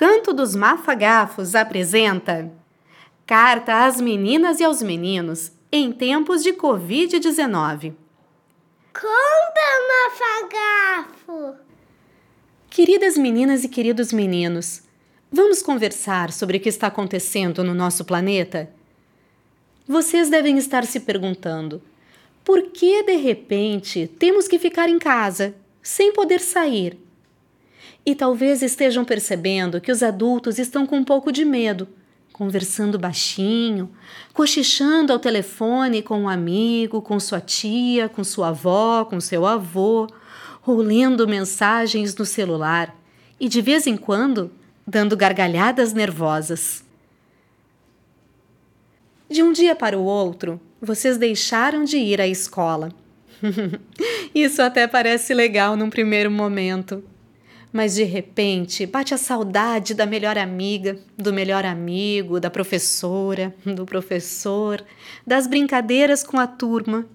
Canto dos Mafagafos apresenta Carta às Meninas e aos Meninos em tempos de Covid-19. Conta, Mafagafo! Queridas meninas e queridos meninos, vamos conversar sobre o que está acontecendo no nosso planeta? Vocês devem estar se perguntando: por que de repente temos que ficar em casa, sem poder sair? E talvez estejam percebendo que os adultos estão com um pouco de medo, conversando baixinho, cochichando ao telefone com um amigo, com sua tia, com sua avó, com seu avô, ou lendo mensagens no celular e de vez em quando dando gargalhadas nervosas. De um dia para o outro, vocês deixaram de ir à escola. Isso até parece legal num primeiro momento. Mas de repente bate a saudade da melhor amiga, do melhor amigo, da professora, do professor, das brincadeiras com a turma.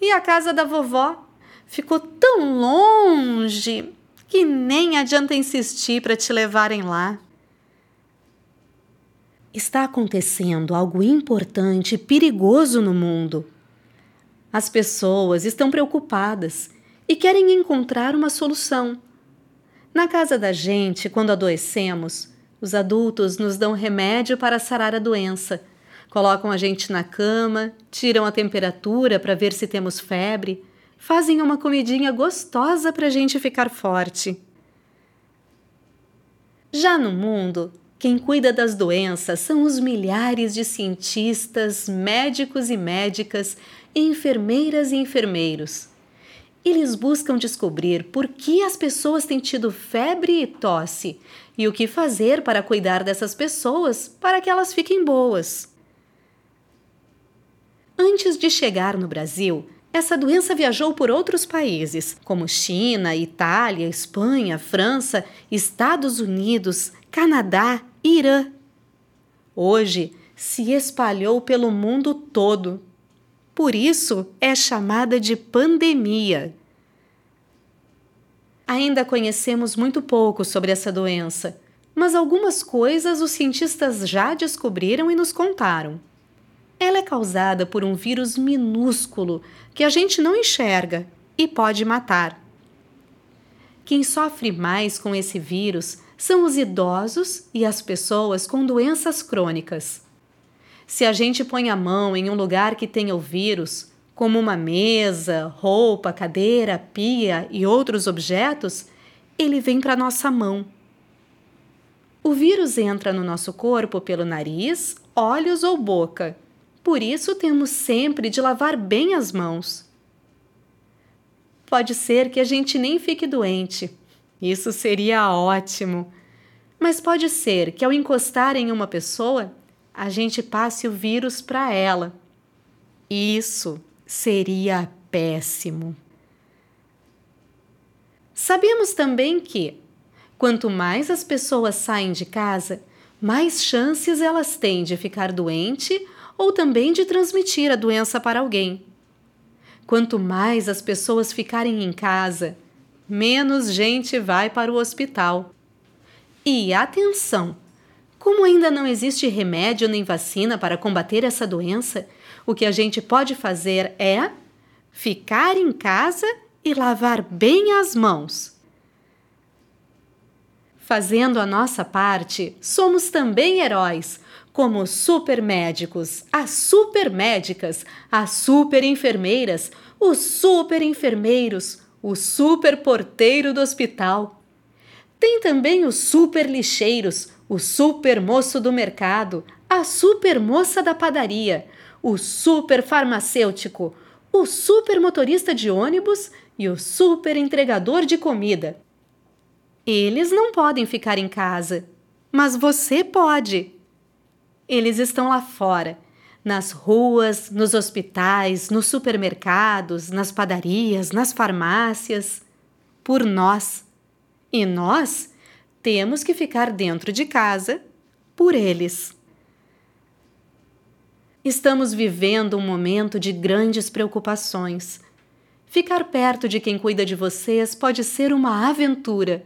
E a casa da vovó ficou tão longe que nem adianta insistir para te levarem lá. Está acontecendo algo importante e perigoso no mundo. As pessoas estão preocupadas e querem encontrar uma solução na casa da gente, quando adoecemos, os adultos nos dão remédio para sarar a doença. Colocam a gente na cama, tiram a temperatura para ver se temos febre, fazem uma comidinha gostosa para a gente ficar forte. Já no mundo, quem cuida das doenças são os milhares de cientistas, médicos e médicas, enfermeiras e enfermeiros. Eles buscam descobrir por que as pessoas têm tido febre e tosse e o que fazer para cuidar dessas pessoas para que elas fiquem boas. Antes de chegar no Brasil, essa doença viajou por outros países, como China, Itália, Espanha, França, Estados Unidos, Canadá, Irã. Hoje se espalhou pelo mundo todo por isso é chamada de pandemia. Ainda conhecemos muito pouco sobre essa doença, mas algumas coisas os cientistas já descobriram e nos contaram. Ela é causada por um vírus minúsculo que a gente não enxerga e pode matar. Quem sofre mais com esse vírus são os idosos e as pessoas com doenças crônicas. Se a gente põe a mão em um lugar que tenha o vírus, como uma mesa, roupa, cadeira, pia e outros objetos, ele vem para nossa mão. O vírus entra no nosso corpo pelo nariz, olhos ou boca. Por isso temos sempre de lavar bem as mãos. Pode ser que a gente nem fique doente. Isso seria ótimo. Mas pode ser que ao encostar em uma pessoa, a gente passe o vírus para ela. Isso seria péssimo. Sabemos também que, quanto mais as pessoas saem de casa, mais chances elas têm de ficar doente ou também de transmitir a doença para alguém. Quanto mais as pessoas ficarem em casa, menos gente vai para o hospital. E atenção! Como ainda não existe remédio nem vacina para combater essa doença, o que a gente pode fazer é ficar em casa e lavar bem as mãos. Fazendo a nossa parte, somos também heróis, como os supermédicos, as supermédicas, as superenfermeiras, os superenfermeiros, o superporteiro do hospital. Tem também os superlixeiros, o super moço do mercado, a super moça da padaria, o super farmacêutico, o super motorista de ônibus e o super entregador de comida. Eles não podem ficar em casa, mas você pode. Eles estão lá fora, nas ruas, nos hospitais, nos supermercados, nas padarias, nas farmácias, por nós. E nós temos que ficar dentro de casa por eles. Estamos vivendo um momento de grandes preocupações. Ficar perto de quem cuida de vocês pode ser uma aventura.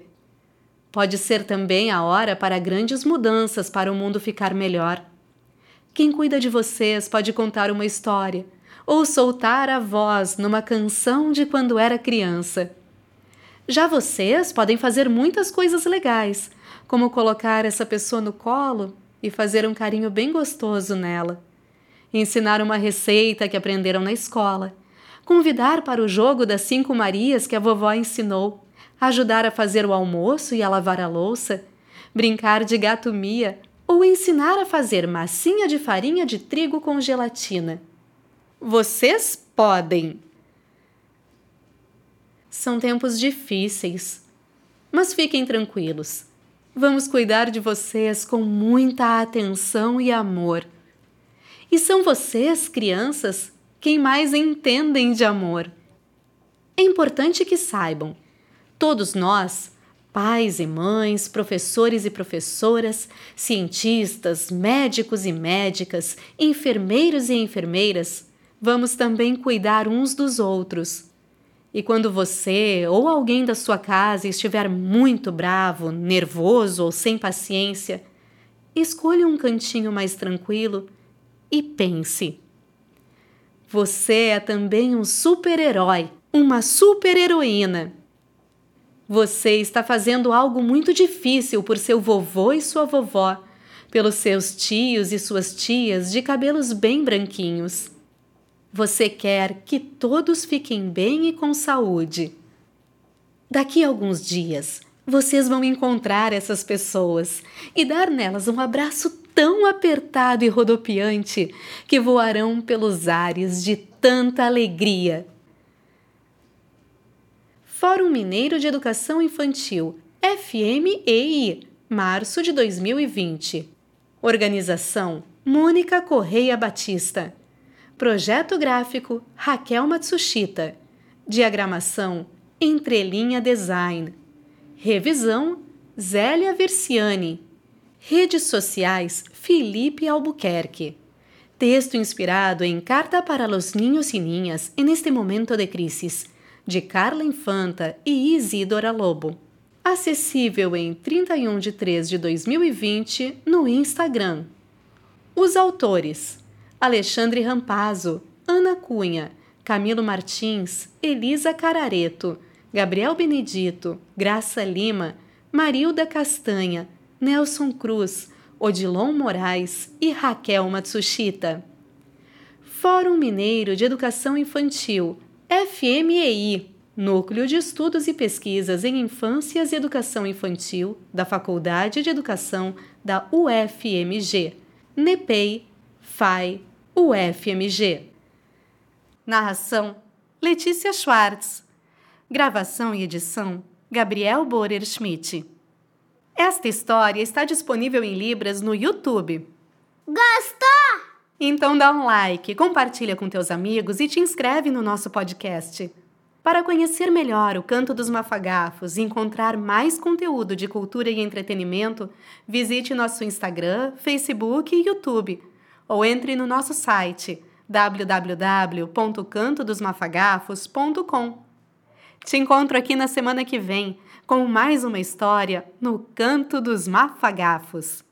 Pode ser também a hora para grandes mudanças para o mundo ficar melhor. Quem cuida de vocês pode contar uma história ou soltar a voz numa canção de quando era criança. Já vocês podem fazer muitas coisas legais, como colocar essa pessoa no colo e fazer um carinho bem gostoso nela. Ensinar uma receita que aprenderam na escola. Convidar para o jogo das cinco Marias que a vovó ensinou. Ajudar a fazer o almoço e a lavar a louça. Brincar de gato mia ou ensinar a fazer massinha de farinha de trigo com gelatina. Vocês podem! São tempos difíceis, mas fiquem tranquilos. Vamos cuidar de vocês com muita atenção e amor. E são vocês, crianças, quem mais entendem de amor. É importante que saibam, todos nós, pais e mães, professores e professoras, cientistas, médicos e médicas, enfermeiros e enfermeiras, vamos também cuidar uns dos outros e quando você ou alguém da sua casa estiver muito bravo, nervoso ou sem paciência, escolha um cantinho mais tranquilo e pense. Você é também um super-herói, uma super-heroína. Você está fazendo algo muito difícil por seu vovô e sua vovó, pelos seus tios e suas tias de cabelos bem branquinhos. Você quer que todos fiquem bem e com saúde. Daqui a alguns dias, vocês vão encontrar essas pessoas e dar nelas um abraço tão apertado e rodopiante que voarão pelos ares de tanta alegria. Fórum Mineiro de Educação Infantil, FMEI, março de 2020. Organização Mônica Correia Batista. Projeto gráfico Raquel Matsushita. Diagramação Entrelinha Design. Revisão Zélia Versiani. Redes sociais Felipe Albuquerque. Texto inspirado em Carta para los Niños e Niñas en este momento de crisis, de Carla Infanta e Isidora Lobo. Acessível em 31 de 3 de 2020 no Instagram. Os autores Alexandre Rampazzo, Ana Cunha, Camilo Martins, Elisa Carareto, Gabriel Benedito, Graça Lima, Marilda Castanha, Nelson Cruz, Odilon Moraes e Raquel Matsushita. Fórum Mineiro de Educação Infantil, FMEI, Núcleo de Estudos e Pesquisas em Infâncias e Educação Infantil da Faculdade de Educação da UFMG, NEPEI, FAI, UFMG. Narração: Letícia Schwartz. Gravação e edição: Gabriel Borer Schmidt. Esta história está disponível em Libras no YouTube. Gostou? Então dá um like, compartilha com teus amigos e te inscreve no nosso podcast. Para conhecer melhor o Canto dos Mafagafos e encontrar mais conteúdo de cultura e entretenimento, visite nosso Instagram, Facebook e YouTube ou entre no nosso site www.cantodosmafagafos.com. Te encontro aqui na semana que vem com mais uma história no Canto dos Mafagafos.